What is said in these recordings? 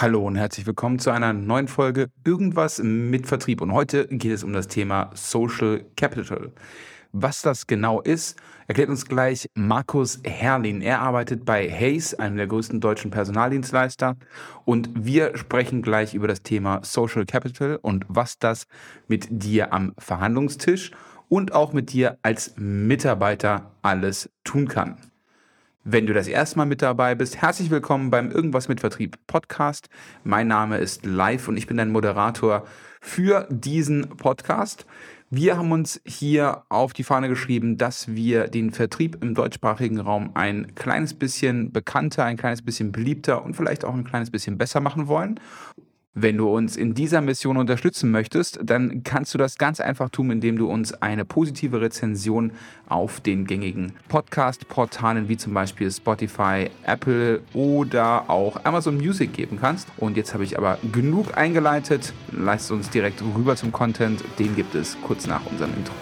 Hallo und herzlich willkommen zu einer neuen Folge Irgendwas mit Vertrieb. Und heute geht es um das Thema Social Capital. Was das genau ist, erklärt uns gleich Markus Herrlin. Er arbeitet bei Hayes, einem der größten deutschen Personaldienstleister. Und wir sprechen gleich über das Thema Social Capital und was das mit dir am Verhandlungstisch und auch mit dir als Mitarbeiter alles tun kann. Wenn du das erste Mal mit dabei bist, herzlich willkommen beim Irgendwas mit Vertrieb Podcast. Mein Name ist Live und ich bin dein Moderator für diesen Podcast. Wir haben uns hier auf die Fahne geschrieben, dass wir den Vertrieb im deutschsprachigen Raum ein kleines bisschen bekannter, ein kleines bisschen beliebter und vielleicht auch ein kleines bisschen besser machen wollen. Wenn du uns in dieser Mission unterstützen möchtest, dann kannst du das ganz einfach tun, indem du uns eine positive Rezension auf den gängigen Podcast-Portalen wie zum Beispiel Spotify, Apple oder auch Amazon Music geben kannst. Und jetzt habe ich aber genug eingeleitet. Lasst uns direkt rüber zum Content. Den gibt es kurz nach unserem Intro.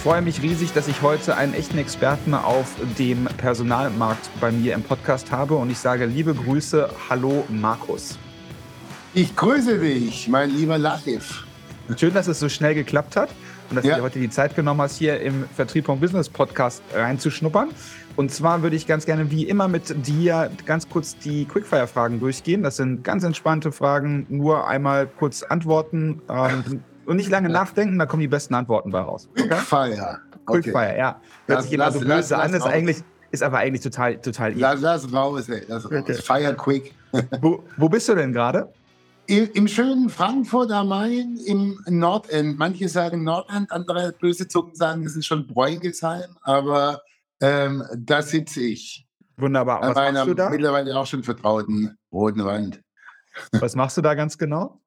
Freue mich riesig, dass ich heute einen echten Experten auf dem Personalmarkt bei mir im Podcast habe und ich sage liebe Grüße, hallo Markus. Ich grüße dich, mein lieber Latif. Schön, dass es so schnell geklappt hat und dass ja. du dir heute die Zeit genommen hast, hier im Vertrieb vom Business Podcast reinzuschnuppern. Und zwar würde ich ganz gerne wie immer mit dir ganz kurz die Quickfire-Fragen durchgehen. Das sind ganz entspannte Fragen, nur einmal kurz antworten. Ähm, und nicht lange nachdenken, da kommen die besten Antworten bei raus. Okay? Quickfire. Quickfire, okay. ja. Hört sich immer so böse an, ist eigentlich, ist aber eigentlich total, total Lass, lass raus, ey. Lass raus. Fire quick. wo, wo bist du denn gerade? Im schönen Frankfurt am Main im Nordend. Manche sagen Nordend, andere böse Zungen sagen, es ist schon Bräugelsheim, aber ähm, da sitze ich. Wunderbar. Was An machst du da? mittlerweile auch schon vertrauten roten Wand. Was machst du da ganz genau?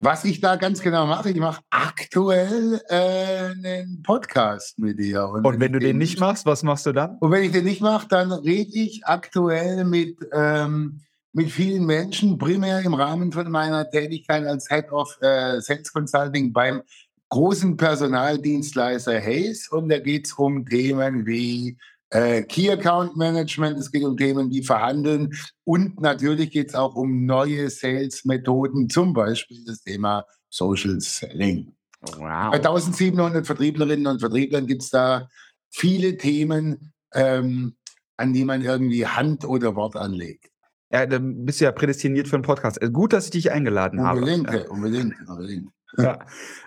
Was ich da ganz genau mache, ich mache aktuell äh, einen Podcast mit dir. Und, und wenn, du den nicht machst, was machst du dann? Und wenn ich den nicht mache, dann rede ich aktuell mit, ähm, mit vielen Menschen, primär im Rahmen von meiner Tätigkeit als Head of äh, Sales Consulting beim großen Personaldienstleister Hayes. Und da geht es um Themen wie äh, Key Account Management, es geht um Themen, die verhandeln und natürlich geht es auch um neue Sales-Methoden, zum Beispiel das Thema Social Selling. Wow. Bei 1700 Vertrieblerinnen und Vertrieblern gibt es da viele Themen, ähm, an die man irgendwie Hand oder Wort anlegt. Ja, dann bist du ja prädestiniert für einen Podcast. Also gut, dass ich dich eingeladen unbedingt, habe. Unbedingt, unbedingt. Ja.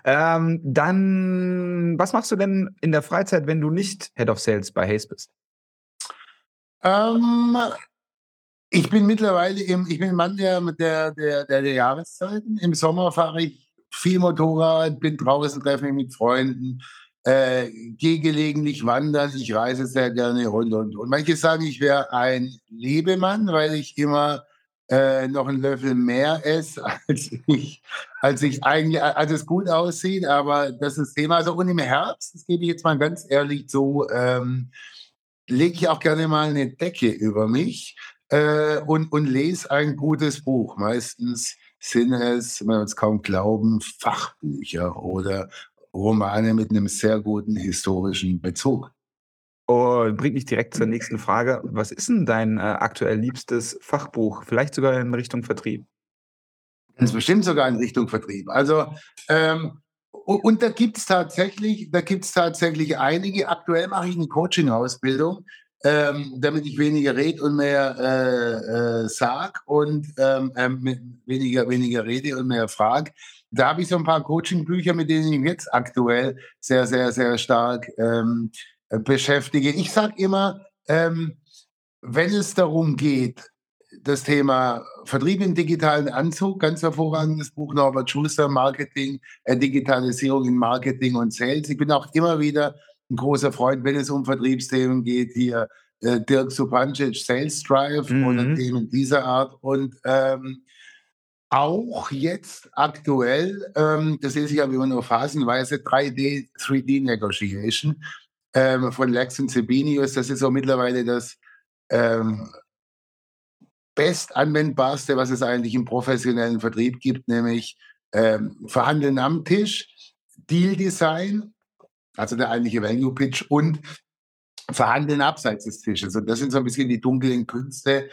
Ähm, dann, was machst du denn in der Freizeit, wenn du nicht Head of Sales bei Hayes bist? Ähm, ich bin mittlerweile im, ich bin Mann der, der, der, der, der Jahreszeiten. Im Sommer fahre ich viel Motorrad, bin draußen, treffe mich mit Freunden, äh, gehe gelegentlich wandern, ich reise sehr gerne und und und. Manche sagen, ich wäre ein Lebemann, weil ich immer äh, noch einen Löffel mehr esse, als ich, als ich eigentlich, als es gut aussieht. Aber das ist Thema. Also und im Herbst, das gebe ich jetzt mal ganz ehrlich so, ähm, lege ich auch gerne mal eine Decke über mich äh, und, und lese ein gutes Buch. Meistens sind es, man es kaum glauben, Fachbücher oder Romane mit einem sehr guten historischen Bezug. Und bringt mich direkt zur nächsten Frage. Was ist denn dein äh, aktuell liebstes Fachbuch? Vielleicht sogar in Richtung Vertrieb? Ganz bestimmt sogar in Richtung Vertrieb. Also, ähm, und, und, da gibt es tatsächlich, da gibt's tatsächlich einige. Aktuell mache ich eine Coaching-Ausbildung, ähm, damit ich weniger rede und mehr äh, äh, sag und ähm, ähm weniger, weniger rede und mehr frage. Da habe ich so ein paar Coaching-Bücher, mit denen ich jetzt aktuell sehr, sehr, sehr stark ähm, äh, beschäftige. Ich sage immer, ähm, wenn es darum geht, das Thema Vertrieb im digitalen Anzug, ganz hervorragendes Buch Norbert Schuster, Marketing, äh, Digitalisierung in Marketing und Sales. Ich bin auch immer wieder ein großer Freund, wenn es um Vertriebsthemen geht, hier äh, Dirk Supancic, Sales Drive mhm. oder Themen dieser Art. Und ähm, auch jetzt aktuell, ähm, das lese ich aber immer nur phasenweise, 3D, 3D Negotiation ähm, von Lex und Sabinius. Das ist so mittlerweile das ähm, bestanwendbarste, was es eigentlich im professionellen Vertrieb gibt, nämlich ähm, Verhandeln am Tisch, Deal Design, also der eigentliche Value Pitch und Verhandeln abseits des Tisches. Und das sind so ein bisschen die dunklen Künste,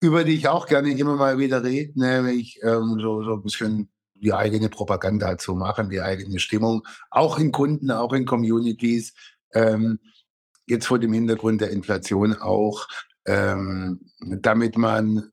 über die ich auch gerne immer mal wieder rede, nämlich ähm, so, so ein bisschen die eigene Propaganda zu machen, die eigene Stimmung, auch in Kunden, auch in Communities. Ähm, jetzt vor dem Hintergrund der Inflation auch, ähm, damit man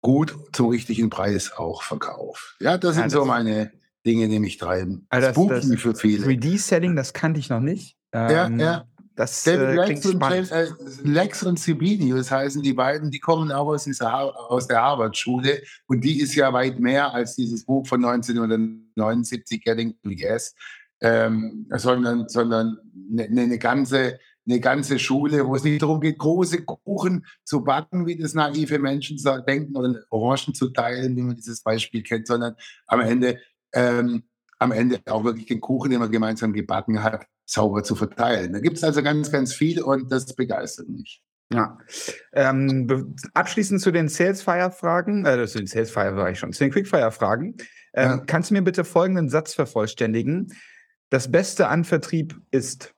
gut zum richtigen Preis auch verkauft. Ja, das sind also, so meine Dinge, die mich treiben. Also das, das für viele. 3D-Setting, das kannte ich noch nicht. Ähm, ja, ja. Das David äh, Lex, und James, äh, Lex und Sibinius heißen die beiden, die kommen auch aus, dieser, aus der Harvard-Schule und die ist ja weit mehr als dieses Buch von 1979, Getting to Yes, ähm, sondern, sondern eine, eine, ne ganze, eine ganze Schule, wo es nicht darum geht, große Kuchen zu backen, wie das naive Menschen denken, oder Orangen zu teilen, wie man dieses Beispiel kennt, sondern am Ende, ähm, am Ende auch wirklich den Kuchen, den man gemeinsam gebacken hat, sauber zu verteilen. Da gibt es also ganz, ganz viel und das begeistert mich. Ja. Ähm, abschließend zu den Salesfire-Fragen, äh, zu den Salesfire war ich schon, zu den Quickfire-Fragen. Ähm, ja. Kannst du mir bitte folgenden Satz vervollständigen? Das Beste an Vertrieb ist?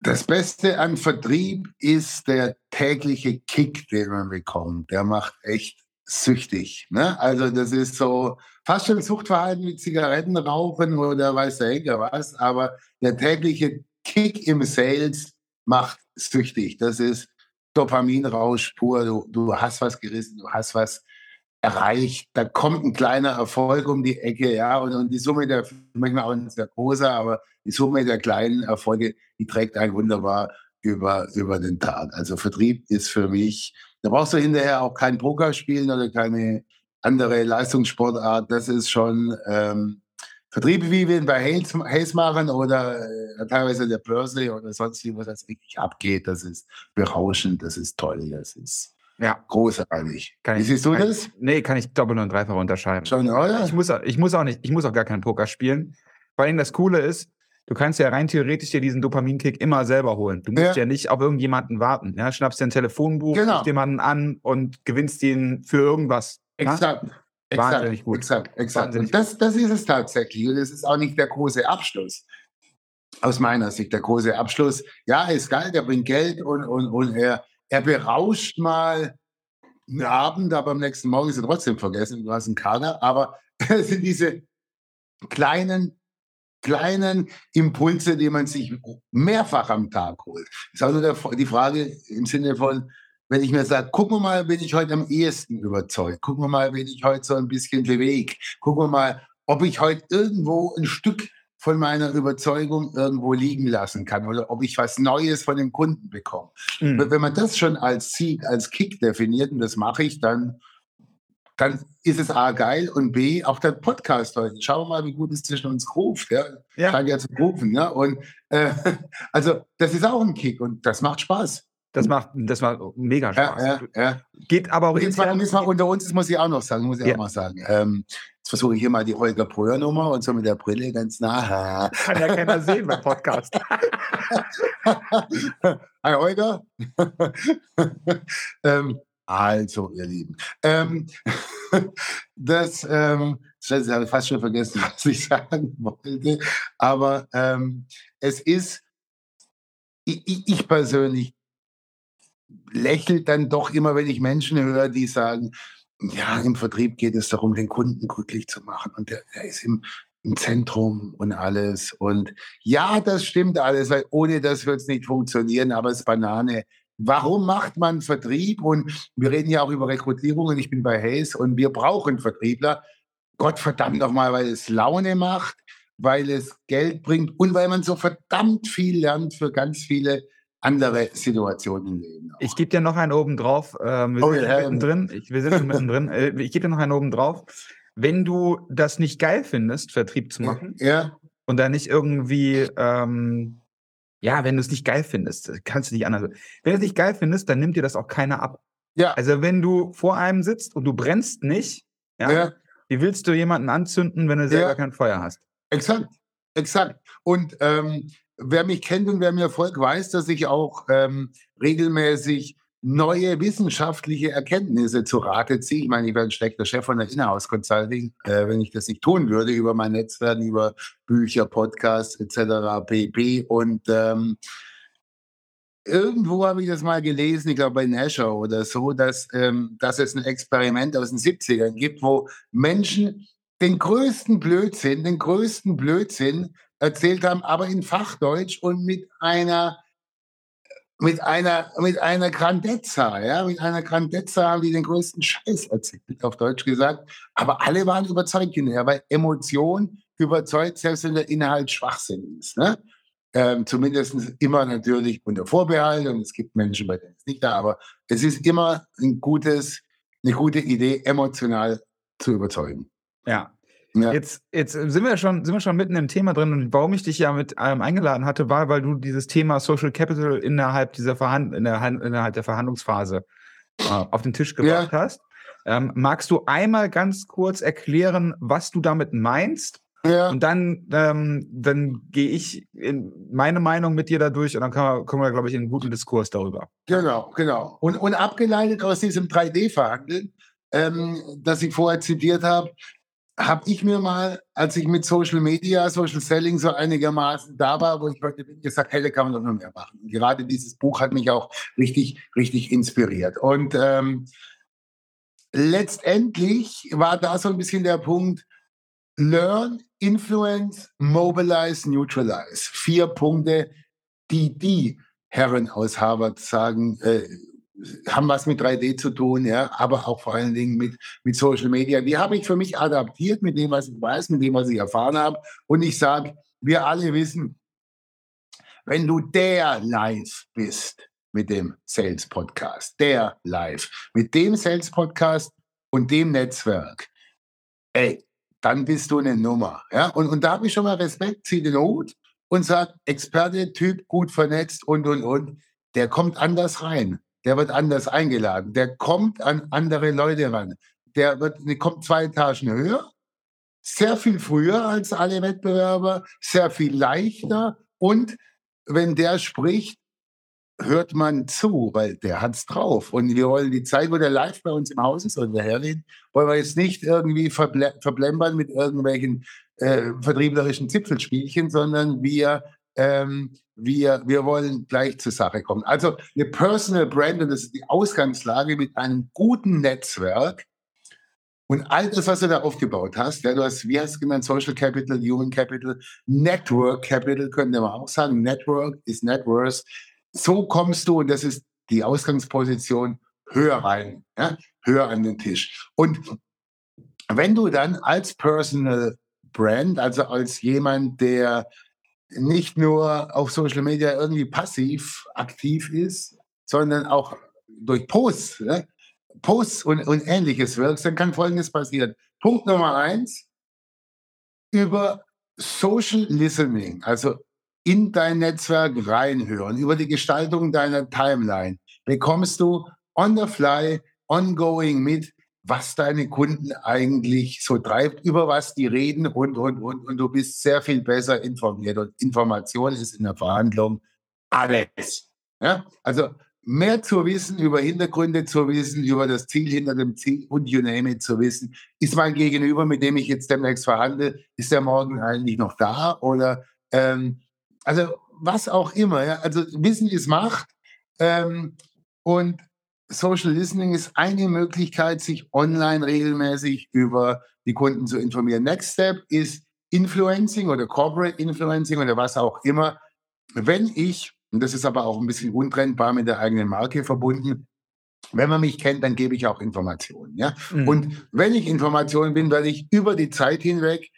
Das Beste an Vertrieb ist der tägliche Kick, den man bekommt. Der macht echt süchtig. Ne? Also das ist so fast schon Suchtverhalten wie Zigaretten rauchen oder weiß der Henker was, aber der tägliche Kick im Sales macht süchtig. Das ist Dopaminrausch pur. Du, du hast was gerissen, du hast was erreicht. Da kommt ein kleiner Erfolg um die Ecke, ja, und, und die Summe der, manchmal auch ein sehr großer, aber die Summe der kleinen Erfolge, die trägt einen wunderbar über, über den Tag. Also Vertrieb ist für mich da brauchst du hinterher auch kein Poker spielen oder keine andere Leistungssportart. Das ist schon ähm, Vertriebe, wie wir ihn bei Hayes, Hayes machen oder äh, teilweise der Börse oder sonst wie, was das wirklich abgeht. Das ist berauschend, das ist toll, das ist ja. großartig. Kann wie siehst du das? Nee, kann ich doppelt und dreifach unterscheiden. Schon, oder? Ich muss, ich muss auch nicht, ich muss auch gar keinen Poker spielen. Vor allem das Coole ist, du kannst ja rein theoretisch dir diesen Dopaminkick immer selber holen. Du musst ja, ja nicht auf irgendjemanden warten. Ja? Schnappst dir ein Telefonbuch, genau. rufst jemanden an und gewinnst ihn für irgendwas. Exakt. Ja? Wahnsinnig exakt, gut. Exakt, exakt. Wahnsinnig und das, das ist es tatsächlich. Und das ist auch nicht der große Abschluss. Aus meiner Sicht, der große Abschluss. Ja, ist geil, der bringt Geld und, und, und er, er berauscht mal einen Abend, aber am nächsten Morgen ist er trotzdem vergessen, du hast einen Kader. Aber es sind diese kleinen kleinen Impulse, die man sich mehrfach am Tag holt. Das ist also der, die Frage im Sinne von, wenn ich mir sage, gucken wir mal, bin ich heute am ehesten überzeugt, gucken wir mal, wenn ich heute so ein bisschen bewege, gucken wir mal, ob ich heute irgendwo ein Stück von meiner Überzeugung irgendwo liegen lassen kann oder ob ich was Neues von dem Kunden bekomme. Mhm. Wenn man das schon als Sieg, als Kick definiert, und das mache ich, dann dann ist es A geil und B auch der Podcast heute. Schauen wir mal, wie gut es zwischen uns ruft. Ja? Ja. Scheint ja zu rufen. Ja? Und äh, also das ist auch ein Kick und das macht Spaß. Das macht, das macht mega Spaß. Ja, ja, ja. Geht aber auch jetzt mal, jetzt mal unter uns, das muss ich auch noch sagen, muss ich auch mal sagen. Ähm, jetzt versuche ich hier mal die Holger Breuer Nummer und so mit der Brille ganz nah. Kann ja keiner sehen beim Podcast. Hi Holger. ähm, also, ihr Lieben. Ähm, das, ähm, das habe ich fast schon vergessen, was ich sagen wollte. Aber ähm, es ist, ich, ich persönlich lächle dann doch immer, wenn ich Menschen höre, die sagen, ja, im Vertrieb geht es darum, den Kunden glücklich zu machen. Und der, der ist im, im Zentrum und alles. Und ja, das stimmt alles, weil ohne das wird es nicht funktionieren, aber es ist Banane. Warum macht man Vertrieb? Und wir reden ja auch über Rekrutierung und ich bin bei Hayes und wir brauchen Vertriebler. Gott verdammt nochmal, weil es Laune macht, weil es Geld bringt und weil man so verdammt viel lernt für ganz viele andere Situationen im Leben. Auch. Ich gebe dir noch einen oben drauf. Ähm, wir, oh, sind ja, mittendrin. Ich, wir sind mittendrin. Äh, ich gebe dir noch einen oben drauf. Wenn du das nicht geil findest, Vertrieb zu machen, ja. und da nicht irgendwie ähm, ja, wenn du es nicht geil findest, kannst du nicht anders. Wenn du es nicht geil findest, dann nimmt dir das auch keiner ab. Ja. Also wenn du vor einem sitzt und du brennst nicht, ja, ja. wie willst du jemanden anzünden, wenn du selber ja. kein Feuer hast? Exakt, exakt. Und ähm, wer mich kennt und wer mir folgt, weiß, dass ich auch ähm, regelmäßig neue wissenschaftliche Erkenntnisse zu Rate ziehe. Ich meine, ich wäre ein schlechter Chef von der Inhouse Consulting, äh, wenn ich das nicht tun würde über mein Netzwerk, über Bücher, Podcasts etc. pp. Und ähm, irgendwo habe ich das mal gelesen, ich glaube bei Nasher oder so, dass, ähm, dass es ein Experiment aus den 70ern gibt, wo Menschen den größten Blödsinn, den größten Blödsinn erzählt haben, aber in Fachdeutsch und mit einer mit einer, mit einer Grandezza, ja, mit einer Grandezza haben die den größten Scheiß erzählt, auf Deutsch gesagt. Aber alle waren überzeugt hinterher, weil Emotion überzeugt, selbst wenn der Inhalt Schwachsinn ist. Ne? Ähm, zumindest immer natürlich unter Vorbehalt und es gibt Menschen, bei denen es nicht da, aber es ist immer ein gutes, eine gute Idee, emotional zu überzeugen. Ja, ja. Jetzt, jetzt sind wir schon, sind wir schon mitten im Thema drin und warum ich dich ja mit ähm, eingeladen hatte, war, weil du dieses Thema Social Capital innerhalb dieser Verhand innerhalb der Verhandlungsphase äh, auf den Tisch gebracht ja. hast. Ähm, magst du einmal ganz kurz erklären, was du damit meinst? Ja. Und dann, ähm, dann gehe ich in meine Meinung mit dir da durch und dann wir, kommen wir, glaube ich, in einen guten Diskurs darüber. Genau, genau. Und, und abgeleitet aus diesem 3D-Verhandeln, ähm, das ich vorher zitiert habe, habe ich mir mal, als ich mit Social Media, Social Selling so einigermaßen da war, wo ich heute bin, gesagt, hey, da kann man doch noch mehr machen. Und gerade dieses Buch hat mich auch richtig, richtig inspiriert. Und ähm, letztendlich war da so ein bisschen der Punkt, Learn, Influence, Mobilize, Neutralize. Vier Punkte, die die Herren aus Harvard sagen, äh, haben was mit 3D zu tun, ja, aber auch vor allen Dingen mit, mit Social Media. Die habe ich für mich adaptiert mit dem, was ich weiß, mit dem, was ich erfahren habe. Und ich sage, wir alle wissen, wenn du der live bist mit dem Sales Podcast, der live, mit dem Sales Podcast und dem Netzwerk, ey, dann bist du eine Nummer. Ja? Und, und da habe ich schon mal Respekt, zieh den Hut und sag, Experte, Typ, gut vernetzt und, und, und, der kommt anders rein der wird anders eingeladen, der kommt an andere Leute ran. Der, wird, der kommt zwei Etagen höher, sehr viel früher als alle Wettbewerber, sehr viel leichter und wenn der spricht, hört man zu, weil der hat's drauf. Und wir wollen die Zeit, wo der live bei uns im Haus ist, oder der wollen wir jetzt nicht irgendwie verble verblempern mit irgendwelchen äh, vertrieblerischen Zipfelspielchen, sondern wir ähm, wir, wir wollen gleich zur Sache kommen. Also eine Personal Brand, und das ist die Ausgangslage mit einem guten Netzwerk und all das, was du da aufgebaut hast, ja, du hast, wie hast du genannt, Social Capital, Human Capital, Network Capital, könnte man auch sagen. Network ist Net Worth. So kommst du, und das ist die Ausgangsposition, höher rein, ja, höher an den Tisch. Und wenn du dann als Personal Brand, also als jemand, der nicht nur auf Social Media irgendwie passiv aktiv ist, sondern auch durch Posts, ne? Posts und, und ähnliches wirkst, dann kann Folgendes passieren. Punkt Nummer eins, über Social Listening, also in dein Netzwerk reinhören, über die Gestaltung deiner Timeline, bekommst du on the fly, ongoing mit, was deine Kunden eigentlich so treibt, über was die reden und, und, und, und du bist sehr viel besser informiert. Und Information ist in der Verhandlung alles. Ja? Also mehr zu wissen, über Hintergründe zu wissen, über das Ziel hinter dem Ziel und you name it zu wissen. Ist mein Gegenüber, mit dem ich jetzt demnächst verhandle, ist der morgen eigentlich noch da? Oder ähm, also was auch immer. Ja? Also Wissen ist Macht. Ähm, und Social Listening ist eine Möglichkeit, sich online regelmäßig über die Kunden zu informieren. Next Step ist Influencing oder Corporate Influencing oder was auch immer. Wenn ich, und das ist aber auch ein bisschen untrennbar mit der eigenen Marke verbunden, wenn man mich kennt, dann gebe ich auch Informationen. Ja? Mhm. Und wenn ich Informationen bin, werde ich über die Zeit hinweg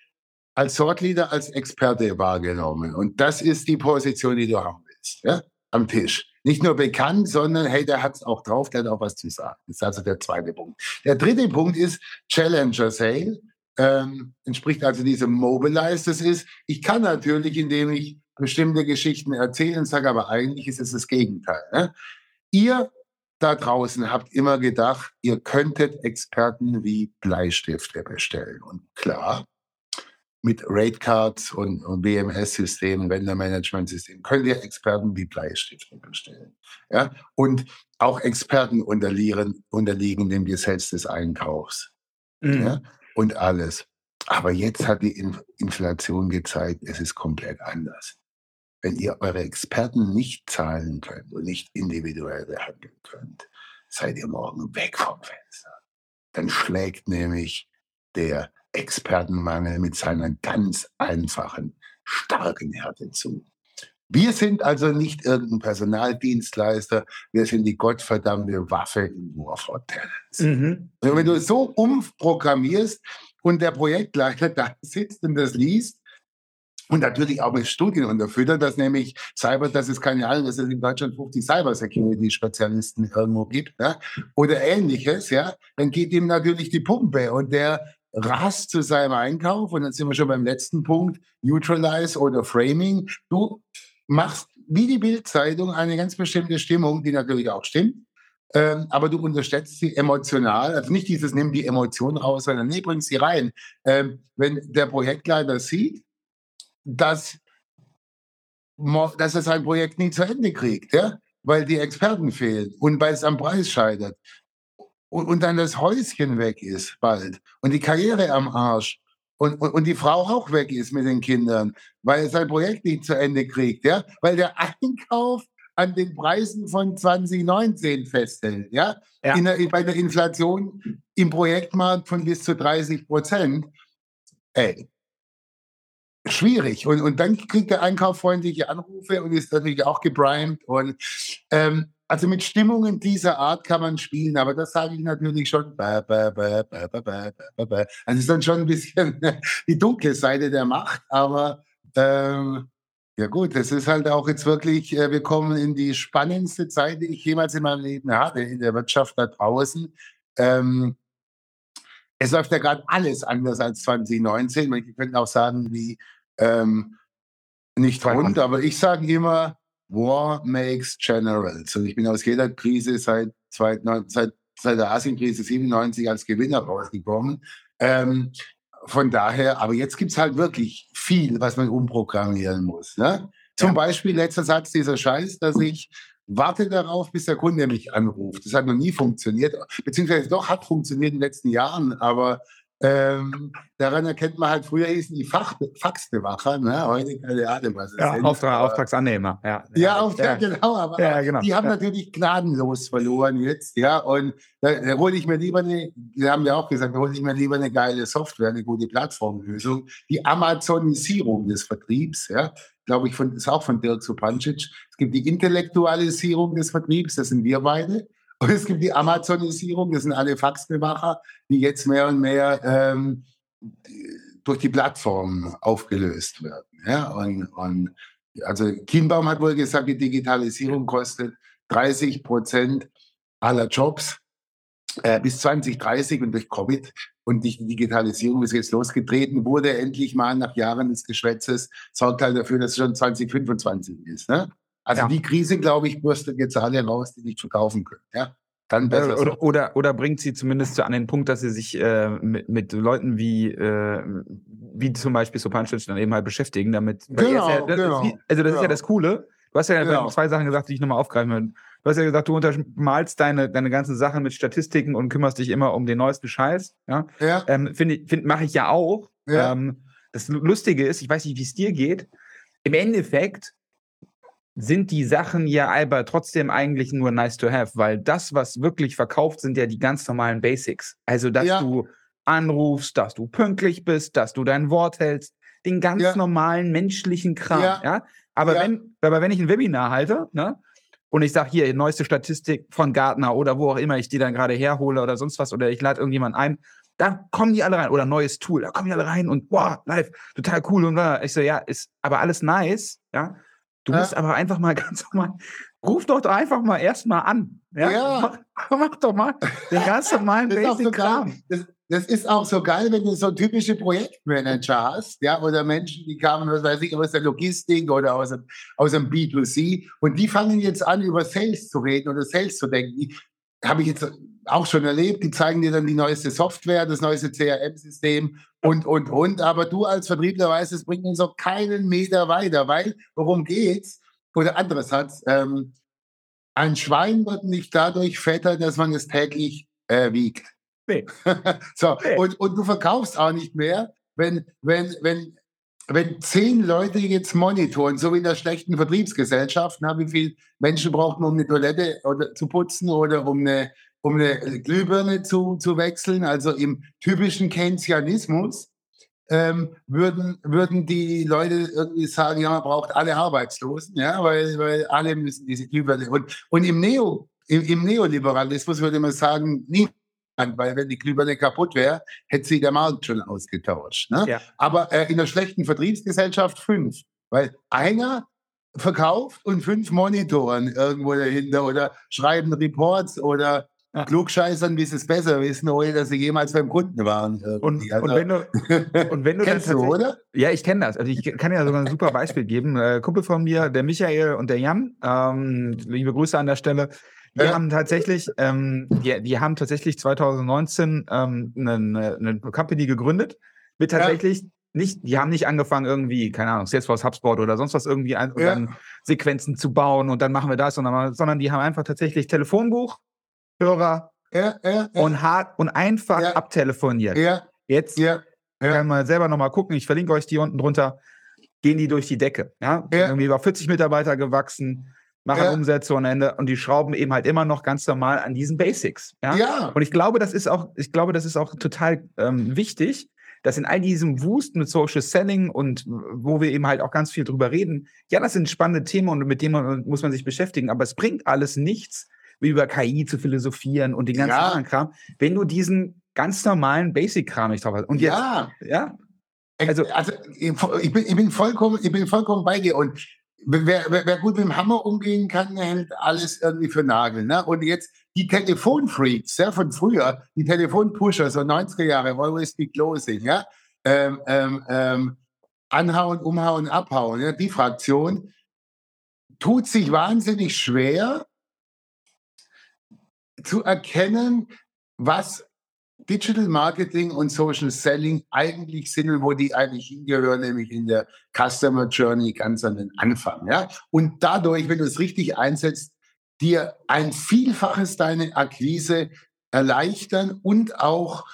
als Sortleader, als Experte wahrgenommen. Und das ist die Position, die du haben willst, ja? am Tisch nicht nur bekannt, sondern hey, der hat es auch drauf, der hat auch was zu sagen. Das ist also der zweite Punkt. Der dritte Punkt ist Challenger Sale. Ähm, entspricht also diesem Mobilize. Das ist, ich kann natürlich, indem ich bestimmte Geschichten erzähle und sage, aber eigentlich ist es das Gegenteil. Ne? Ihr da draußen habt immer gedacht, ihr könntet Experten wie Bleistifte bestellen. Und klar, mit Ratecards und, und BMS-Systemen, Vendor-Management-Systemen, können dir Experten wie Bleistifte bestellen. Ja? Und auch Experten unterliegen, unterliegen dem Gesetz des Einkaufs. Mhm. Ja? Und alles. Aber jetzt hat die Inflation gezeigt, es ist komplett anders. Wenn ihr eure Experten nicht zahlen könnt und nicht individuell behandeln könnt, seid ihr morgen weg vom Fenster. Dann schlägt nämlich der Expertenmangel mit seiner ganz einfachen, starken Härte zu. Wir sind also nicht irgendein Personaldienstleister, wir sind die gottverdammte Waffe in War for Talents. Mhm. Also wenn du so umprogrammierst und der Projektleiter da sitzt und das liest, und natürlich auch mit Studien unterfüttert, dass nämlich Cyber, das ist keine Ahnung, dass es in Deutschland 50 Cyber-Security-Spezialisten irgendwo gibt, ja, oder ähnliches, ja, dann geht ihm natürlich die Pumpe und der rast zu seinem Einkauf und dann sind wir schon beim letzten Punkt, Neutralize oder Framing. Du machst wie die Bildzeitung eine ganz bestimmte Stimmung, die natürlich auch stimmt, ähm, aber du unterstützt sie emotional, also nicht dieses, nimm die Emotionen raus, sondern nee, bring sie rein. Ähm, wenn der Projektleiter sieht, dass, dass er sein Projekt nie zu Ende kriegt, ja? weil die Experten fehlen und weil es am Preis scheitert, und, und dann das Häuschen weg ist bald und die Karriere am Arsch und, und, und die Frau auch weg ist mit den Kindern, weil er sein Projekt nicht zu Ende kriegt, ja, weil der Einkauf an den Preisen von 2019 festhält, ja, ja. Der, bei der Inflation im Projektmarkt von bis zu 30 Prozent. Ey, schwierig. Und, und dann kriegt der Einkauf freundliche Anrufe und ist natürlich auch geprimed. Und ähm, also mit Stimmungen dieser Art kann man spielen, aber das sage ich natürlich schon. Also es ist dann schon ein bisschen die dunkle Seite der Macht, aber ähm, ja gut, das ist halt auch jetzt wirklich, äh, wir kommen in die spannendste Zeit, die ich jemals in meinem Leben hatte, in der Wirtschaft da draußen. Ähm, es läuft ja gerade alles anders als 2019. Manche könnten auch sagen, wie ähm, nicht rund, aber ich sage immer, War makes generals. Und ich bin aus jeder Krise seit, seit, seit, seit der Asienkrise 97 als Gewinner rausgekommen. Ähm, von daher, aber jetzt gibt es halt wirklich viel, was man umprogrammieren muss. Ne? Zum ja. Beispiel letzter Satz dieser Scheiß, dass ich warte darauf, bis der Kunde mich anruft. Das hat noch nie funktioniert, beziehungsweise doch hat funktioniert in den letzten Jahren, aber ähm, daran erkennt man halt, früher hießen die Fach, Faxbewacher, ne? heute keine Ahnung, was es ja, Auftrag, Auftragsannehmer, ja. Ja, Auftrag, ja. genau, aber ja, genau. die haben ja. natürlich gnadenlos verloren jetzt, ja, und da, da hole ich mir lieber eine, die haben ja auch gesagt, da hole ich mir lieber eine geile Software, eine gute Plattformlösung, die Amazonisierung des Vertriebs, ja, glaube ich, von, ist auch von Dirk Supancic. Es gibt die Intellektualisierung des Vertriebs, das sind wir beide. Und es gibt die Amazonisierung, das sind alle Faxbewacher, die jetzt mehr und mehr ähm, durch die Plattform aufgelöst werden. Ja? Und, und also Kienbaum hat wohl gesagt, die Digitalisierung kostet 30 Prozent aller Jobs äh, bis 2030 und durch Covid und die Digitalisierung ist jetzt losgetreten, wurde endlich mal nach Jahren des Geschwätzes, sorgt halt dafür, dass es schon 2025 ist. Ne? Also ja. die Krise, glaube ich, bürstet jetzt alle raus, die nicht verkaufen können. Ja? Dann besser oder, oder, oder, bringt sie zumindest an den Punkt, dass sie sich äh, mit, mit Leuten wie, äh, wie zum Beispiel Sopancic dann eben halt beschäftigen, damit. Genau, ja, das genau, ist, also das genau. ist ja genau. das Coole. Du hast ja genau. zwei Sachen gesagt, die ich nochmal aufgreifen will. Du hast ja gesagt, du untermalst deine, deine ganzen Sachen mit Statistiken und kümmerst dich immer um den neuesten Scheiß. Ja. ja. Ähm, Finde find, mache ich ja auch. Ja. Ähm, das Lustige ist, ich weiß nicht, wie es dir geht. Im Endeffekt sind die Sachen ja aber trotzdem eigentlich nur nice to have, weil das, was wirklich verkauft, sind ja die ganz normalen Basics. Also, dass ja. du anrufst, dass du pünktlich bist, dass du dein Wort hältst, den ganz ja. normalen menschlichen Kram, ja. ja? Aber wenn, aber wenn ich ein Webinar halte, ne, und ich sage hier, neueste Statistik von Gartner oder wo auch immer ich die dann gerade herhole oder sonst was, oder ich lade irgendjemanden ein, da kommen die alle rein. Oder neues Tool, da kommen die alle rein und boah, live, total cool. Und ich so, ja, ist aber alles nice, ja. Du ja. musst aber einfach mal ganz normal, ruf doch einfach mal erstmal an. Ja, ja. Mach, mach, doch mal den ganz normalen Basic-Kram. Das, ist auch so geil, wenn du so typische Projektmanager hast, ja, oder Menschen, die kamen, was weiß ich, aus der Logistik oder aus dem, aus dem B2C und die fangen jetzt an, über Sales zu reden oder Sales zu denken. Habe ich jetzt auch schon erlebt, die zeigen dir dann die neueste Software, das neueste CRM-System und, und, und. Aber du als Vertriebler weißt, es bringt uns auch keinen Meter weiter, weil, worum geht's? Oder anderes hat, ähm, ein Schwein wird nicht dadurch fetter, dass man es täglich äh, wiegt. Nee. so, nee. Und, und du verkaufst auch nicht mehr, wenn, wenn, wenn, wenn zehn Leute jetzt monitoren, so wie in der schlechten Vertriebsgesellschaft, na, wie viele Menschen braucht man, um eine Toilette oder, zu putzen oder um eine, um eine Glühbirne zu, zu wechseln, also im typischen Keynesianismus, ähm, würden, würden die Leute irgendwie sagen, ja, man braucht alle Arbeitslosen, ja, weil, weil alle müssen diese Glühbirne. Und, und im, Neo, im, im Neoliberalismus würde man sagen, niemand weil wenn die Glühbirne kaputt wäre, hätte sie der Markt schon ausgetauscht. Ne? Ja. Aber äh, in der schlechten Vertriebsgesellschaft fünf, weil einer verkauft und fünf monitoren irgendwo dahinter oder schreiben Reports oder. Klugscheißern, wie sie es besser wissen, ohne dass sie jemals beim Kunden waren. Und, also, und, wenn du, und wenn du Kennst du, oder? Ja, ich kenne das. Also ich kann ja sogar ein super Beispiel geben. Äh, Kumpel von mir, der Michael und der Jan, ähm, liebe Grüße an der Stelle, die ja. haben tatsächlich, ähm, die, die haben tatsächlich 2019 ähm, eine, eine Company gegründet, mit tatsächlich ja. nicht, die haben nicht angefangen irgendwie, keine Ahnung, Salesforce, HubSpot oder sonst was irgendwie ein, ja. dann Sequenzen zu bauen und dann machen wir das, sondern, sondern die haben einfach tatsächlich Telefonbuch, Hörer und hart und einfach abtelefoniert. Jetzt kann man selber nochmal gucken, ich verlinke euch die unten drunter, gehen die durch die Decke. Ja? Irgendwie über 40 Mitarbeiter gewachsen machen ja. Umsätze ohne Ende und die schrauben eben halt immer noch ganz normal an diesen Basics. Ja. ja. Und ich glaube, das ist auch, ich glaube, das ist auch total ähm, wichtig, dass in all diesem Wust mit Social Selling und wo wir eben halt auch ganz viel drüber reden, ja, das sind spannende Themen und mit denen muss man sich beschäftigen, aber es bringt alles nichts, über KI zu philosophieren und den ganzen ja. anderen Kram, wenn du diesen ganz normalen Basic-Kram nicht drauf hast. Und jetzt, ja. ja. Also, also ich, bin, ich, bin vollkommen, ich bin vollkommen bei dir. Und wer, wer, wer, gut mit dem Hammer umgehen kann, der hält alles irgendwie für Nagel. Ne? Und jetzt die Telefonfreaks ja, von früher, die Telefonpusher, so 90er Jahre, Always Be Closing, ja, ähm, ähm, ähm, anhauen, umhauen, abhauen, ja, die Fraktion tut sich wahnsinnig schwer zu erkennen, was Digital Marketing und Social Selling eigentlich sind und wo die eigentlich hingehören, nämlich in der Customer Journey ganz an den Anfang. Ja? Und dadurch, wenn du es richtig einsetzt, dir ein Vielfaches deine Akquise erleichtern und auch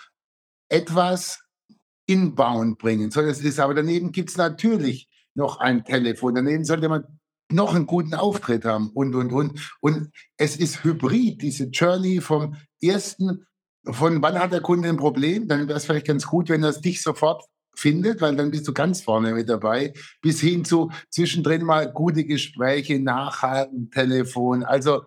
etwas inbound bringen. So, das ist, aber daneben gibt es natürlich noch ein Telefon. Daneben sollte man noch einen guten Auftritt haben und, und, und. Und es ist hybrid, diese Journey vom ersten von wann hat der Kunde ein Problem, dann wäre es vielleicht ganz gut, wenn er es dich sofort findet, weil dann bist du ganz vorne mit dabei, bis hin zu zwischendrin mal gute Gespräche, Nachhalten, Telefon. Also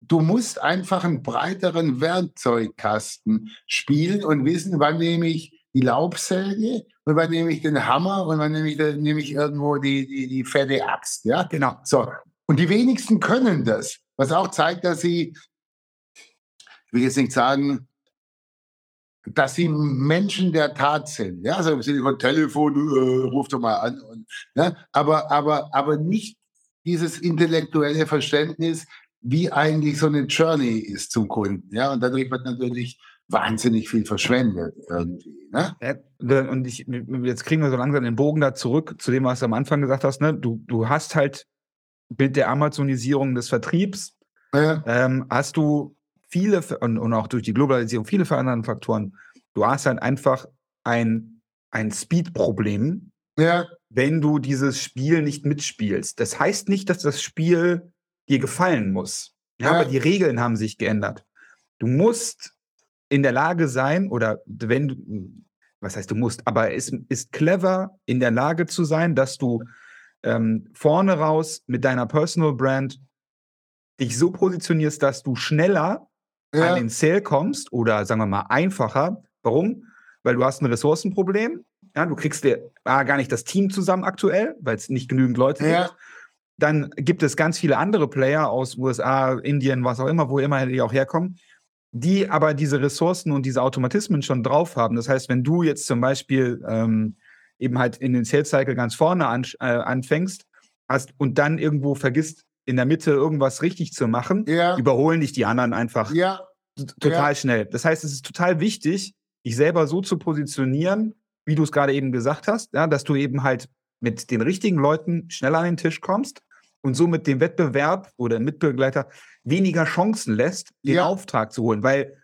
du musst einfach einen breiteren Werkzeugkasten spielen und wissen, wann nehme ich die Laubsäge und wann nehme ich den Hammer und wann nehme ich, nehme ich irgendwo die, die, die fette Axt. Ja, genau. So. Und die wenigsten können das, was auch zeigt, dass sie, ich will jetzt nicht sagen, dass sie Menschen der Tat sind. Ja, also sie über Telefon, äh, ruft doch mal an. Und, ne? aber, aber, aber nicht dieses intellektuelle Verständnis, wie eigentlich so eine Journey ist zum Kunden. Ja, und dadurch wird natürlich wahnsinnig viel verschwendet irgendwie. Ne? Ja, und ich, jetzt kriegen wir so langsam den Bogen da zurück zu dem, was du am Anfang gesagt hast. Ne? Du, du hast halt mit der Amazonisierung des Vertriebs, ja. ähm, hast du viele und, und auch durch die Globalisierung viele verändernde Faktoren. Du hast halt einfach ein, ein Speed-Problem, ja. wenn du dieses Spiel nicht mitspielst. Das heißt nicht, dass das Spiel dir gefallen muss. Ja, ja. Aber die Regeln haben sich geändert. Du musst in der Lage sein, oder wenn du, was heißt du musst, aber es ist clever, in der Lage zu sein, dass du ähm, vorne raus mit deiner Personal Brand dich so positionierst, dass du schneller ja. an den Sale kommst oder sagen wir mal einfacher. Warum? Weil du hast ein Ressourcenproblem. Ja, du kriegst dir ah, gar nicht das Team zusammen aktuell, weil es nicht genügend Leute ja. gibt. Dann gibt es ganz viele andere Player aus USA, Indien, was auch immer, wo immer die auch herkommen, die aber diese Ressourcen und diese Automatismen schon drauf haben. Das heißt, wenn du jetzt zum Beispiel ähm, eben halt in den Sales Cycle ganz vorne an, äh, anfängst hast und dann irgendwo vergisst, in der Mitte irgendwas richtig zu machen, ja. überholen dich die anderen einfach. Ja. total ja. schnell. Das heißt, es ist total wichtig, dich selber so zu positionieren, wie du es gerade eben gesagt hast, ja, dass du eben halt mit den richtigen Leuten schneller an den Tisch kommst und somit dem Wettbewerb oder Mitbegleiter weniger Chancen lässt, den ja. Auftrag zu holen. Weil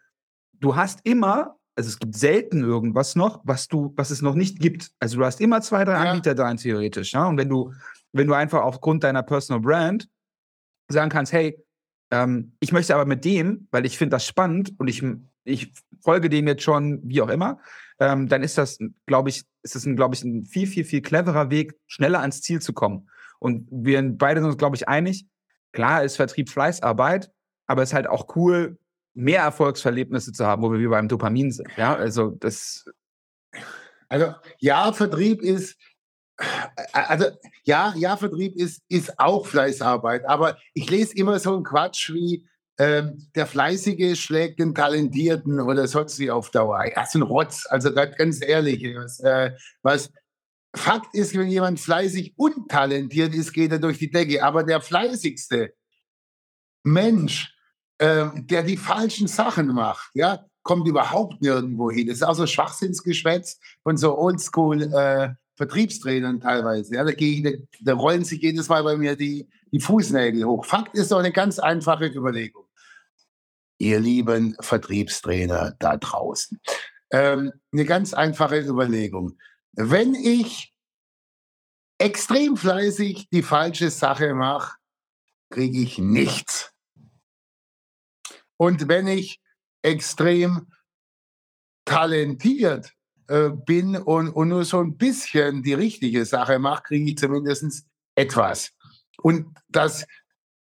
du hast immer, also es gibt selten irgendwas noch, was du, was es noch nicht gibt. Also du hast immer zwei, drei ja. Anbieter da theoretisch. Ja? Und wenn du, wenn du einfach aufgrund deiner Personal Brand sagen kannst, hey, ähm, ich möchte aber mit dem, weil ich finde das spannend und ich, ich folge dem jetzt schon, wie auch immer, ähm, dann ist das, glaube ich, ist das, glaube ich, ein viel, viel, viel cleverer Weg, schneller ans Ziel zu kommen. Und wir beide sind uns, glaube ich, einig. Klar ist Vertrieb Fleißarbeit, aber es ist halt auch cool, mehr Erfolgsverlebnisse zu haben, wo wir wie beim Dopamin sind. Ja, also das. Also ja, Vertrieb ist also ja, ja, Vertrieb ist, ist auch Fleißarbeit, aber ich lese immer so einen Quatsch wie ähm, der Fleißige schlägt den Talentierten oder sonst wie auf Dauer. Ja, so ein Rotz, also ganz ehrlich, was, äh, was Fakt ist, wenn jemand fleißig und talentiert ist, geht er durch die Decke. Aber der fleißigste Mensch, äh, der die falschen Sachen macht, ja, kommt überhaupt nirgendwo hin. Das ist auch so Schwachsinnsgeschwätz von so Oldschool äh, Vertriebstrainern teilweise. Ja, da, da, da, rollen sich jedes Mal bei mir die, die Fußnägel hoch. Fakt ist doch eine ganz einfache Überlegung. Ihr lieben Vertriebstrainer da draußen. Ähm, eine ganz einfache Überlegung. Wenn ich extrem fleißig die falsche Sache mache, kriege ich nichts. Und wenn ich extrem talentiert äh, bin und, und nur so ein bisschen die richtige Sache mache, kriege ich zumindest etwas. Und dass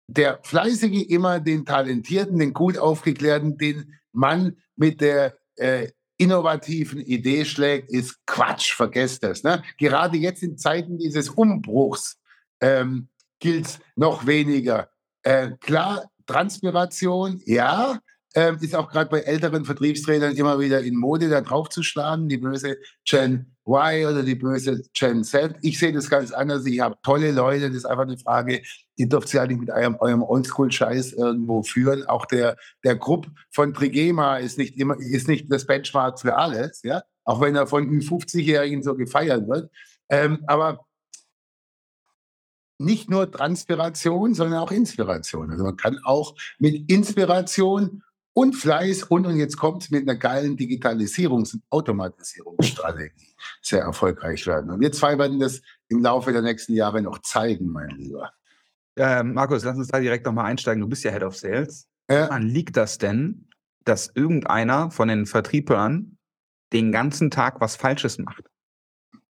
der Fleißige immer den Talentierten, den gut aufgeklärten, den Mann mit der äh, innovativen Idee schlägt, ist Quatsch, vergesst das. Ne? Gerade jetzt in Zeiten dieses Umbruchs ähm, gilt noch weniger. Äh, klar, Transpiration, ja, ähm, ist auch gerade bei älteren Vertriebstrainern immer wieder in Mode, da draufzuschlagen, die böse Gen Y oder die böse Gen Z. Ich sehe das ganz anders. Ich habe tolle Leute, das ist einfach eine Frage, die dürft ihr ja nicht mit eurem, eurem Oldschool-Scheiß irgendwo führen. Auch der, der Grupp von Trigema ist nicht immer, ist nicht das Benchmark für alles, ja. Auch wenn er von 50-Jährigen so gefeiert wird. Ähm, aber nicht nur Transpiration, sondern auch Inspiration. Also man kann auch mit Inspiration und Fleiß und, und jetzt kommt mit einer geilen Digitalisierungs- und Automatisierungsstrategie sehr erfolgreich werden. Und wir zwei werden das im Laufe der nächsten Jahre noch zeigen, mein Lieber. Äh, Markus, lass uns da direkt nochmal einsteigen. Du bist ja Head of Sales. Ja. Liegt das denn, dass irgendeiner von den Vertriebern den ganzen Tag was Falsches macht?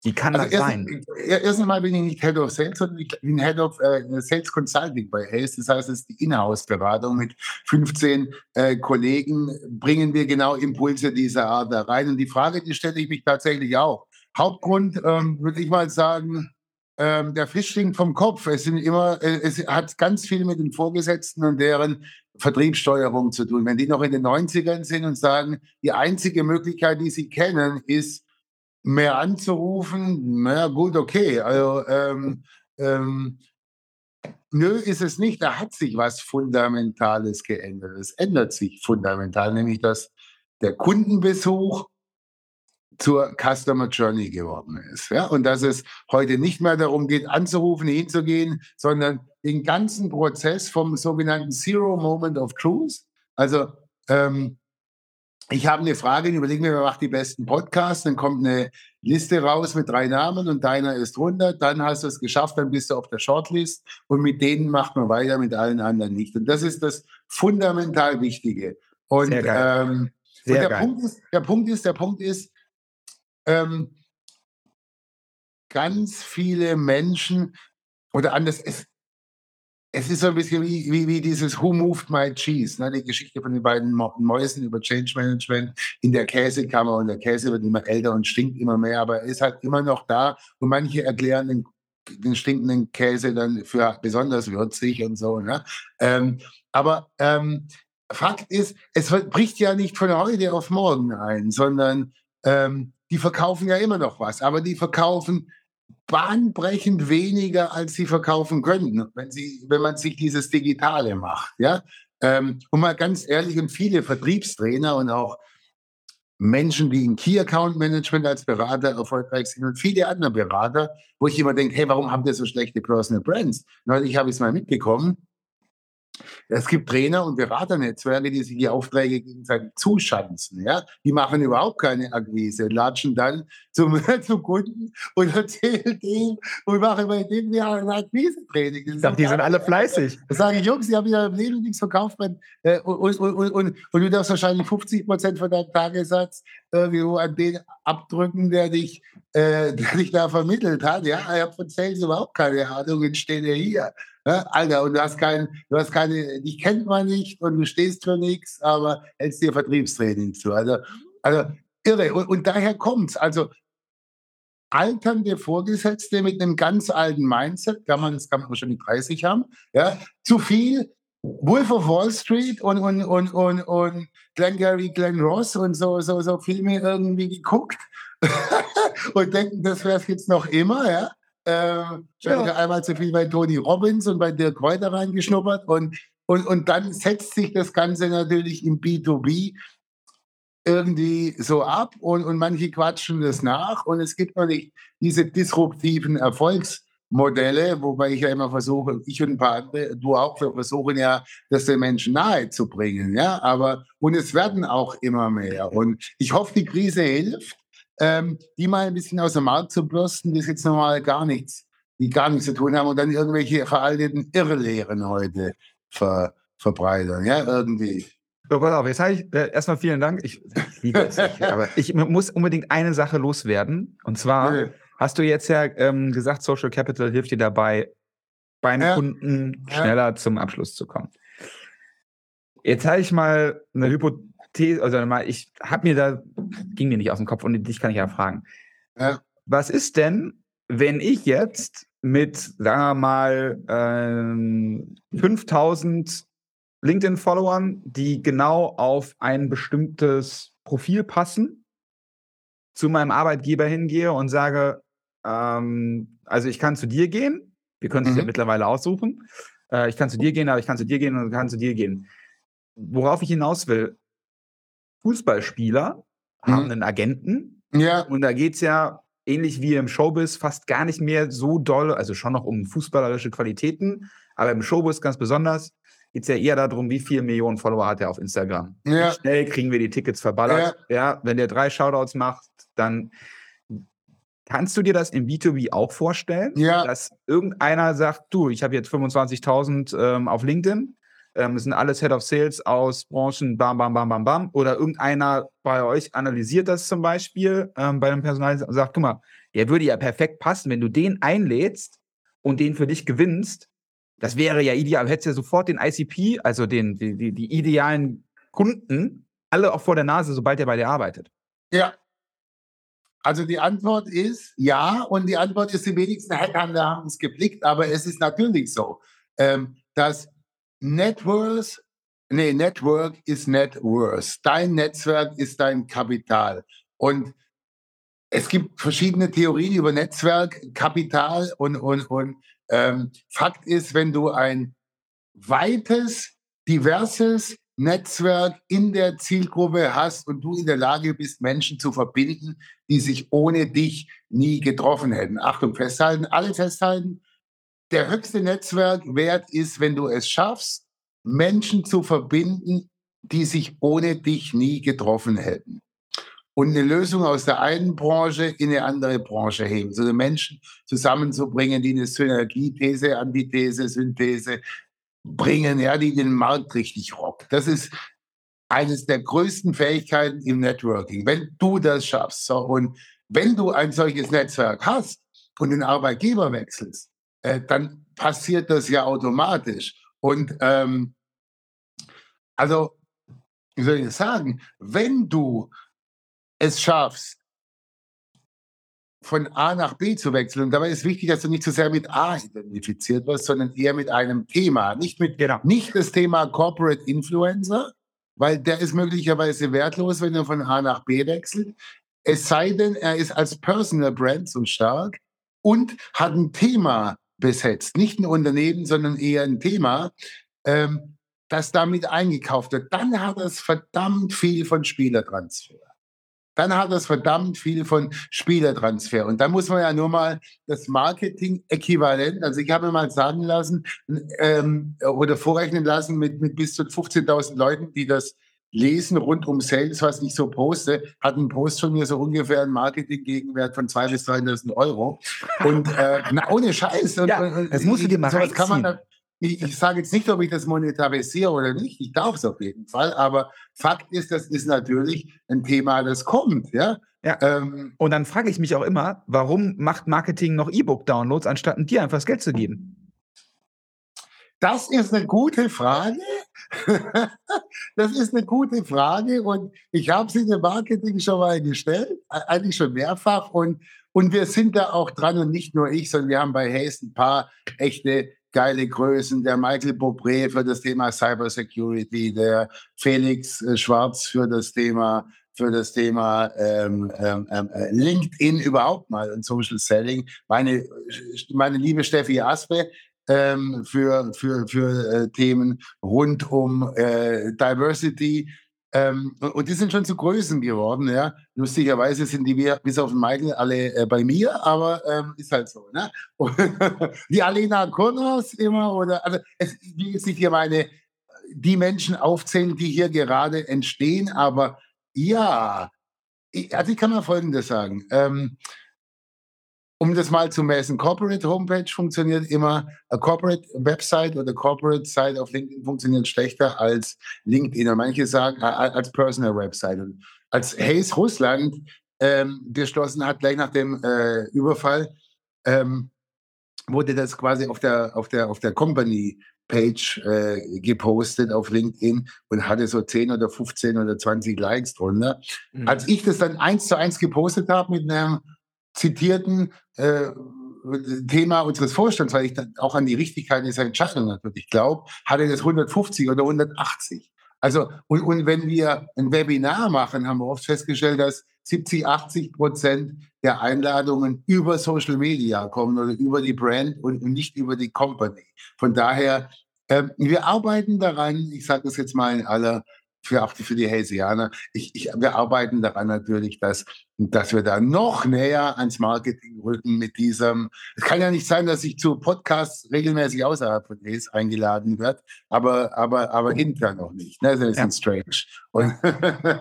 Wie kann also das erst, sein? Erst einmal bin ich nicht Head of Sales, sondern ich bin Head of äh, Sales Consulting bei Hayes. Das heißt, es ist die Inhouse-Beratung mit 15 äh, Kollegen. Bringen wir genau Impulse dieser Art da rein. Und die Frage, die stelle ich mich tatsächlich auch. Hauptgrund, ähm, würde ich mal sagen, ähm, der Fisch stinkt vom Kopf. Es sind immer, äh, es hat ganz viel mit den Vorgesetzten und deren Vertriebssteuerung zu tun. Wenn die noch in den 90ern sind und sagen, die einzige Möglichkeit, die sie kennen, ist, mehr anzurufen, na gut, okay. Also, ähm, ähm, nö, ist es nicht. Da hat sich was Fundamentales geändert. Es ändert sich fundamental, nämlich dass der Kundenbesuch zur Customer Journey geworden ist. Ja? Und dass es heute nicht mehr darum geht, anzurufen, hinzugehen, sondern den ganzen Prozess vom sogenannten Zero Moment of Truth, also ähm, ich habe eine Frage, überlegen wir, wer macht die besten Podcasts, dann kommt eine Liste raus mit drei Namen und deiner ist runter, dann hast du es geschafft, dann bist du auf der Shortlist und mit denen macht man weiter, mit allen anderen nicht. Und das ist das fundamental Wichtige. Und, Sehr geil. Ähm, Sehr und der, geil. Punkt ist, der Punkt ist, der Punkt ist, ähm, ganz viele Menschen oder anders, es, es ist so ein bisschen wie, wie, wie dieses Who Moved My Cheese, ne? die Geschichte von den beiden Mäusen über Change Management in der Käsekammer und der Käse wird immer älter und stinkt immer mehr, aber er ist halt immer noch da und manche erklären den, den stinkenden Käse dann für besonders würzig und so. Ne? Ähm, aber ähm, Fakt ist, es bricht ja nicht von heute auf morgen ein, sondern ähm, die verkaufen ja immer noch was, aber die verkaufen bahnbrechend weniger, als sie verkaufen könnten, wenn, sie, wenn man sich dieses Digitale macht. Ja? Ähm, und mal ganz ehrlich, und viele Vertriebstrainer und auch Menschen, die im Key Account Management als Berater erfolgreich sind und viele andere Berater, wo ich immer denke, hey, warum haben die so schlechte Personal Brands? Neulich habe ich es mal mitbekommen. Es gibt Trainer und Beraternetzwerke, die sich die Aufträge gegenseitig zuschanzen. Ja? Die machen überhaupt keine Akquise, latschen dann zum, zum Kunden und erzählen dem und machen bei dem ja ein Akquise-Training. Ich die sind alle fleißig. Da sage ich, Jungs, die haben ja im Leben nichts verkauft. Äh, und, und, und, und, und du darfst wahrscheinlich 50 Prozent von deinem Tagessatz irgendwo an den abdrücken, der dich, äh, der dich da vermittelt hat. Ja, ich habe von Sales überhaupt keine Ahnung und stehe hier. Ja, Alter, und du hast kein, du hast keine, dich kennt man nicht und du stehst für nichts, aber hältst dir Vertriebstraining zu. Also, also irre. Und, und daher kommt's. Also alternde Vorgesetzte mit einem ganz alten Mindset, kann man, das kann man schon mit 30 haben, ja, zu viel Wolf of Wall Street und, und, und, und, und Glengarry Glenn Ross und so, so, so Filme irgendwie geguckt und denken, das wäre es jetzt noch immer, ja. Ähm, ja. einmal zu viel bei Tony Robbins und bei Dirk Kräuter reingeschnuppert und, und, und dann setzt sich das Ganze natürlich im B2B irgendwie so ab und, und manche quatschen das nach und es gibt noch nicht diese disruptiven Erfolgsmodelle, wobei ich ja immer versuche, ich und ein paar andere, du auch, wir versuchen ja, das den Menschen nahe zu bringen, ja, aber und es werden auch immer mehr und ich hoffe, die Krise hilft, ähm, die mal ein bisschen aus dem Markt zu bürsten, die jetzt normal gar nichts, die gar nichts zu tun haben und dann irgendwelche veralteten Irrlehren heute ver, verbreitern, ja, irgendwie. So, pass auf, jetzt habe ich äh, erstmal vielen Dank. Ich, ich liebe es aber ich muss unbedingt eine Sache loswerden. Und zwar. Hast du jetzt ja ähm, gesagt, Social Capital hilft dir dabei, beim ja. Kunden schneller ja. zum Abschluss zu kommen. Jetzt habe ich mal eine Hypothese These, also mal, ich habe mir da, ging mir nicht aus dem Kopf und dich kann ich ja fragen. Ja. Was ist denn, wenn ich jetzt mit, sagen wir mal, ähm, 5000 LinkedIn-Followern, die genau auf ein bestimmtes Profil passen, zu meinem Arbeitgeber hingehe und sage, ähm, also ich kann zu dir gehen, wir können es mhm. ja mittlerweile aussuchen, äh, ich kann zu dir gehen, aber ich kann zu dir gehen und kann zu dir gehen. Worauf ich hinaus will, Fußballspieler mhm. haben einen Agenten. Ja. Und da geht es ja ähnlich wie im Showbiz fast gar nicht mehr so doll, also schon noch um fußballerische Qualitäten, aber im Showbiz ganz besonders geht es ja eher darum, wie viele Millionen Follower hat er auf Instagram. Ja. Wie schnell kriegen wir die Tickets verballert. Ja. ja, wenn der drei Shoutouts macht, dann kannst du dir das im B2B auch vorstellen, ja. dass irgendeiner sagt, du, ich habe jetzt 25.000 ähm, auf LinkedIn, ähm, es sind alles Head of Sales aus Branchen, bam, bam, bam, bam, bam. Oder irgendeiner bei euch analysiert das zum Beispiel ähm, bei dem Personal und sagt, guck mal, der würde ja perfekt passen, wenn du den einlädst und den für dich gewinnst. Das wäre ja ideal. Du hättest ja sofort den ICP, also den, die, die, die idealen Kunden, alle auch vor der Nase, sobald er bei dir arbeitet. Ja, also die Antwort ist ja und die Antwort ist, die wenigsten Headhunter haben es geblickt, aber es ist natürlich so, ähm, dass Networks, nee, Network ist Net Worth. Dein Netzwerk ist dein Kapital. Und es gibt verschiedene Theorien über Netzwerk, Kapital und, und, und ähm, Fakt ist, wenn du ein weites, diverses Netzwerk in der Zielgruppe hast und du in der Lage bist, Menschen zu verbinden, die sich ohne dich nie getroffen hätten. Achtung, festhalten, alle festhalten der höchste Netzwerkwert ist, wenn du es schaffst, Menschen zu verbinden, die sich ohne dich nie getroffen hätten. Und eine Lösung aus der einen Branche in eine andere Branche heben. So Menschen zusammenzubringen, die eine Synergie, These, Antithese, Synthese bringen, ja, die den Markt richtig rockt. Das ist eines der größten Fähigkeiten im Networking. Wenn du das schaffst, so, und wenn du ein solches Netzwerk hast und den Arbeitgeber wechselst, äh, dann passiert das ja automatisch. Und ähm, also, wie soll ich das sagen, wenn du es schaffst, von A nach B zu wechseln. Und dabei ist wichtig, dass du nicht zu so sehr mit A identifiziert wirst, sondern eher mit einem Thema. Nicht, mit, genau. nicht das Thema Corporate Influencer, weil der ist möglicherweise wertlos, wenn er von A nach B wechselt. Es sei denn, er ist als Personal Brand so stark und hat ein Thema, besetzt. Nicht ein Unternehmen, sondern eher ein Thema. Ähm, dass damit eingekauft wird, dann hat es verdammt viel von Spielertransfer. Dann hat es verdammt viel von Spielertransfer. Und da muss man ja nur mal das Marketing-Äquivalent, also ich habe mir mal sagen lassen ähm, oder vorrechnen lassen mit, mit bis zu 15.000 Leuten, die das lesen rund um Sales, was ich so poste, hat ein Post von mir so ungefähr einen Marketing-Gegenwert von 2.000 bis 3.000 Euro. Und äh, na, ohne Scheiß. Und, ja, das musst du dir mal sowas kann man da, ich, ich sage jetzt nicht, ob ich das monetarisiere oder nicht. Ich darf es auf jeden Fall. Aber Fakt ist, das ist natürlich ein Thema, das kommt. Ja. Ja. Ähm, und dann frage ich mich auch immer, warum macht Marketing noch E-Book-Downloads, anstatt dir einfach das Geld zu geben? Das ist eine gute Frage. das ist eine gute Frage und ich habe sie im Marketing schon mal gestellt, eigentlich schon mehrfach und, und wir sind da auch dran und nicht nur ich, sondern wir haben bei Hayes ein paar echte geile Größen, der Michael Bobré für das Thema Cybersecurity, der Felix äh, Schwarz für das Thema für das Thema ähm, ähm, ähm, äh, LinkedIn überhaupt mal und Social Selling. Meine, meine liebe Steffi Aspe ähm, für, für, für äh, Themen rund um äh, Diversity. Ähm, und, die sind schon zu Größen geworden, ja. Lustigerweise sind die wir, bis auf den Michael alle äh, bei mir, aber ähm, ist halt so, ne? die Alena Kurnos immer oder, also es, ich will jetzt nicht hier meine, die Menschen aufzählen, die hier gerade entstehen, aber ja, ich, also ich kann mal Folgendes sagen. Ähm, um das mal zu messen, Corporate Homepage funktioniert immer, a Corporate Website oder Corporate Site auf LinkedIn funktioniert schlechter als LinkedIn. Und manche sagen, als Personal Website. Und als Hayes Russland ähm, geschlossen hat, gleich nach dem äh, Überfall, ähm, wurde das quasi auf der, auf der, auf der Company Page äh, gepostet auf LinkedIn und hatte so 10 oder 15 oder 20 Likes drunter. Mhm. Als ich das dann eins zu eins gepostet habe mit einem zitierten äh, Thema unseres Vorstands, weil ich dann auch an die Richtigkeit dieser Entscheidung natürlich glaube, hatte das 150 oder 180. Also, und, und wenn wir ein Webinar machen, haben wir oft festgestellt, dass 70, 80 Prozent der Einladungen über Social Media kommen oder über die Brand und, und nicht über die Company. Von daher, äh, wir arbeiten daran, ich sage das jetzt mal in aller für auch die, für die Hessianer. Ich, ich, wir arbeiten daran natürlich, dass, dass wir da noch näher ans Marketing rücken mit diesem. Es kann ja nicht sein, dass ich zu Podcasts regelmäßig außerhalb von Hes eingeladen wird, aber, aber, aber intern noch nicht. Ne? Das ist ja. strange. Und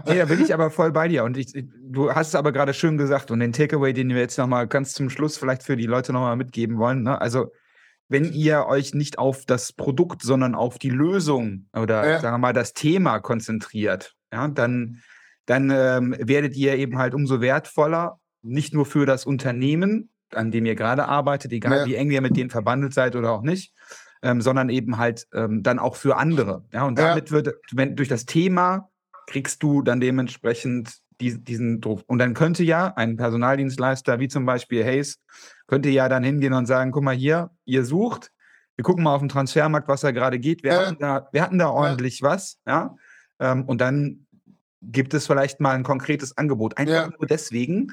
nee, da bin ich aber voll bei dir. Und ich, du hast es aber gerade schön gesagt. Und den Takeaway, den wir jetzt nochmal ganz zum Schluss vielleicht für die Leute nochmal mitgeben wollen. Ne? Also, wenn ihr euch nicht auf das Produkt, sondern auf die Lösung oder ja. sagen wir mal das Thema konzentriert, ja, dann, dann ähm, werdet ihr eben halt umso wertvoller, nicht nur für das Unternehmen, an dem ihr gerade arbeitet, egal ja. wie eng ihr mit denen verbandelt seid oder auch nicht, ähm, sondern eben halt ähm, dann auch für andere. Ja, und damit wird, wenn, durch das Thema kriegst du dann dementsprechend die, diesen Druck. Und dann könnte ja ein Personaldienstleister wie zum Beispiel Hayes, könnte ja dann hingehen und sagen, guck mal hier, ihr sucht, wir gucken mal auf den Transfermarkt, was da gerade geht. Wir, ja. hatten da, wir hatten da ordentlich ja. was, ja. Ähm, und dann gibt es vielleicht mal ein konkretes Angebot. Einfach ja. nur deswegen,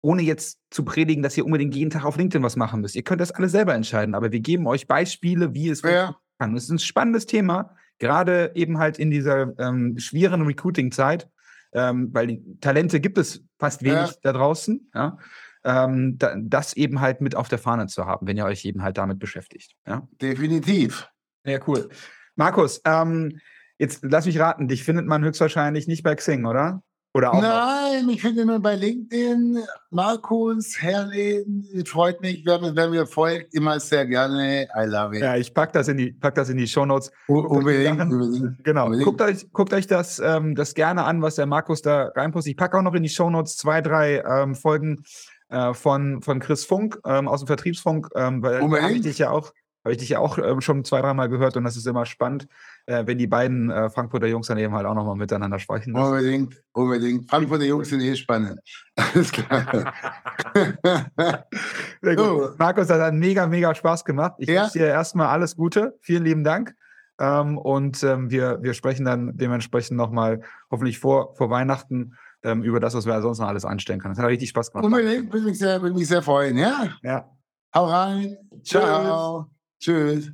ohne jetzt zu predigen, dass ihr unbedingt jeden Tag auf LinkedIn was machen müsst. Ihr könnt das alles selber entscheiden, aber wir geben euch Beispiele, wie es ja. kann. Es ist ein spannendes Thema, gerade eben halt in dieser ähm, schweren Recruiting-Zeit ähm, weil die Talente gibt es fast wenig ja. da draußen, ja, ähm, da, das eben halt mit auf der Fahne zu haben, wenn ihr euch eben halt damit beschäftigt. Ja? Definitiv. Ja, cool. Markus, ähm, jetzt lass mich raten, dich findet man höchstwahrscheinlich nicht bei Xing, oder? Oder auch Nein, noch? ich finde immer bei LinkedIn, Markus, Herrlin, freut mich, wenn, wenn mir folgt, immer sehr gerne. I love it. Ja, ich packe das in die, pack das in die Shownotes. Unbedingt, unbedingt. Genau. Unbedingt. Guckt euch, guckt euch das, ähm, das gerne an, was der Markus da reinpostet. Ich packe auch noch in die Shownotes zwei, drei ähm, Folgen äh, von, von Chris Funk ähm, aus dem Vertriebsfunk, ähm, weil da habe ich dich ja auch habe ich dich ja auch äh, schon zwei, dreimal gehört und das ist immer spannend, äh, wenn die beiden äh, Frankfurter Jungs dann eben halt auch nochmal miteinander sprechen. Unbedingt, unbedingt. Frankfurter Jungs sind eh spannend. Alles klar. Sehr gut. Oh. Markus, das hat mega, mega Spaß gemacht. Ich ja? wünsche dir erstmal alles Gute. Vielen lieben Dank. Ähm, und ähm, wir, wir sprechen dann dementsprechend nochmal hoffentlich vor, vor Weihnachten ähm, über das, was wir sonst noch alles anstellen können. Das hat richtig Spaß gemacht. Unbedingt, würde mich sehr, würde mich sehr freuen, ja? Ja. Hau rein. Ciao. Ciao. Tschüss.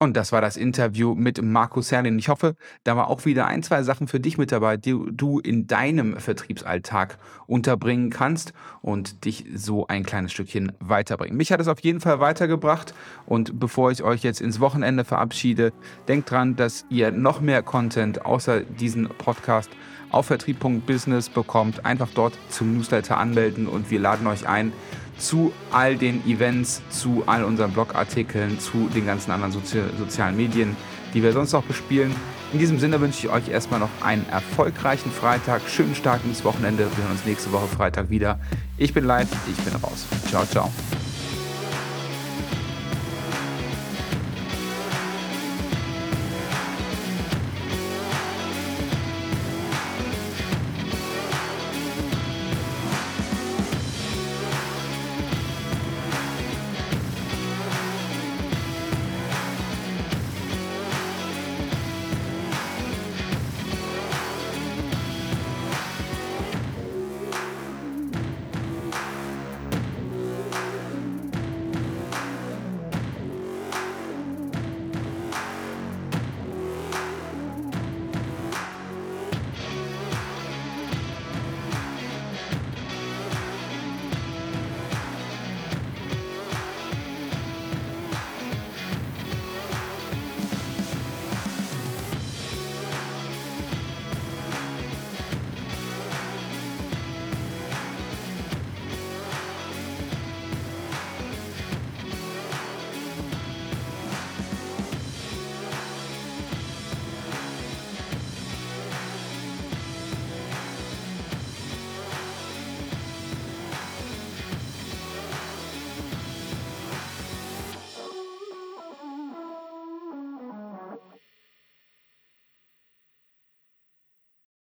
Und das war das Interview mit Markus Herrlin. Ich hoffe, da war auch wieder ein, zwei Sachen für dich mit dabei, die du in deinem Vertriebsalltag unterbringen kannst und dich so ein kleines Stückchen weiterbringen. Mich hat es auf jeden Fall weitergebracht und bevor ich euch jetzt ins Wochenende verabschiede, denkt dran, dass ihr noch mehr Content außer diesen Podcast auf vertrieb.business bekommt. Einfach dort zum Newsletter anmelden und wir laden euch ein, zu all den Events, zu all unseren Blogartikeln, zu den ganzen anderen Sozi sozialen Medien, die wir sonst noch bespielen. In diesem Sinne wünsche ich euch erstmal noch einen erfolgreichen Freitag, schönen Start ins Wochenende. Wir hören uns nächste Woche Freitag wieder. Ich bin live, ich bin raus. Ciao, ciao.